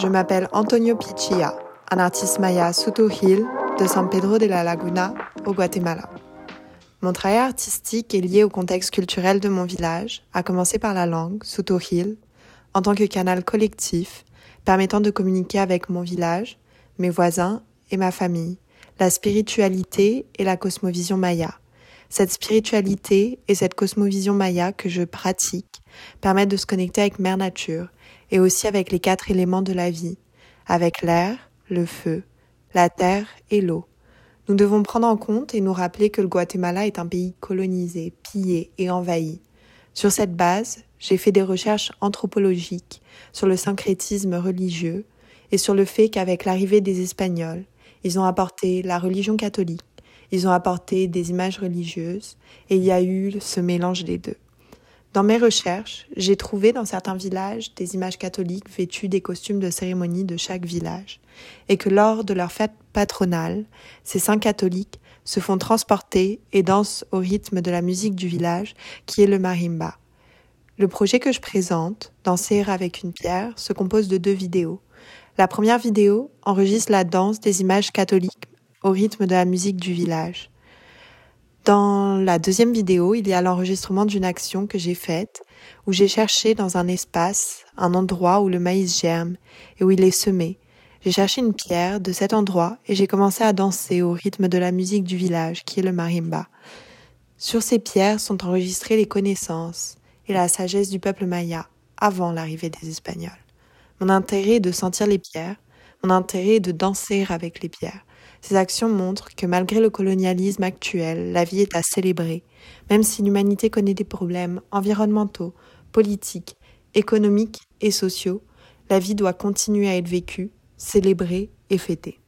Je m'appelle Antonio Pichia, un artiste maya Soto Hill de San Pedro de la Laguna, au Guatemala. Mon travail artistique est lié au contexte culturel de mon village, à commencer par la langue, Soto Hill, en tant que canal collectif permettant de communiquer avec mon village, mes voisins et ma famille, la spiritualité et la cosmovision maya. Cette spiritualité et cette cosmovision maya que je pratique permettent de se connecter avec Mère Nature et aussi avec les quatre éléments de la vie, avec l'air, le feu, la terre et l'eau. Nous devons prendre en compte et nous rappeler que le Guatemala est un pays colonisé, pillé et envahi. Sur cette base, j'ai fait des recherches anthropologiques sur le syncrétisme religieux et sur le fait qu'avec l'arrivée des Espagnols, ils ont apporté la religion catholique, ils ont apporté des images religieuses et il y a eu ce mélange des deux. Dans mes recherches, j'ai trouvé dans certains villages des images catholiques vêtues des costumes de cérémonie de chaque village, et que lors de leur fête patronale, ces saints catholiques se font transporter et dansent au rythme de la musique du village, qui est le marimba. Le projet que je présente, Danser avec une pierre, se compose de deux vidéos. La première vidéo enregistre la danse des images catholiques au rythme de la musique du village. La deuxième vidéo, il y a l'enregistrement d'une action que j'ai faite, où j'ai cherché dans un espace un endroit où le maïs germe et où il est semé. J'ai cherché une pierre de cet endroit et j'ai commencé à danser au rythme de la musique du village, qui est le marimba. Sur ces pierres sont enregistrées les connaissances et la sagesse du peuple maya avant l'arrivée des Espagnols. Mon intérêt est de sentir les pierres, mon intérêt est de danser avec les pierres. Ces actions montrent que malgré le colonialisme actuel, la vie est à célébrer, même si l'humanité connaît des problèmes environnementaux, politiques, économiques et sociaux, la vie doit continuer à être vécue, célébrée et fêtée.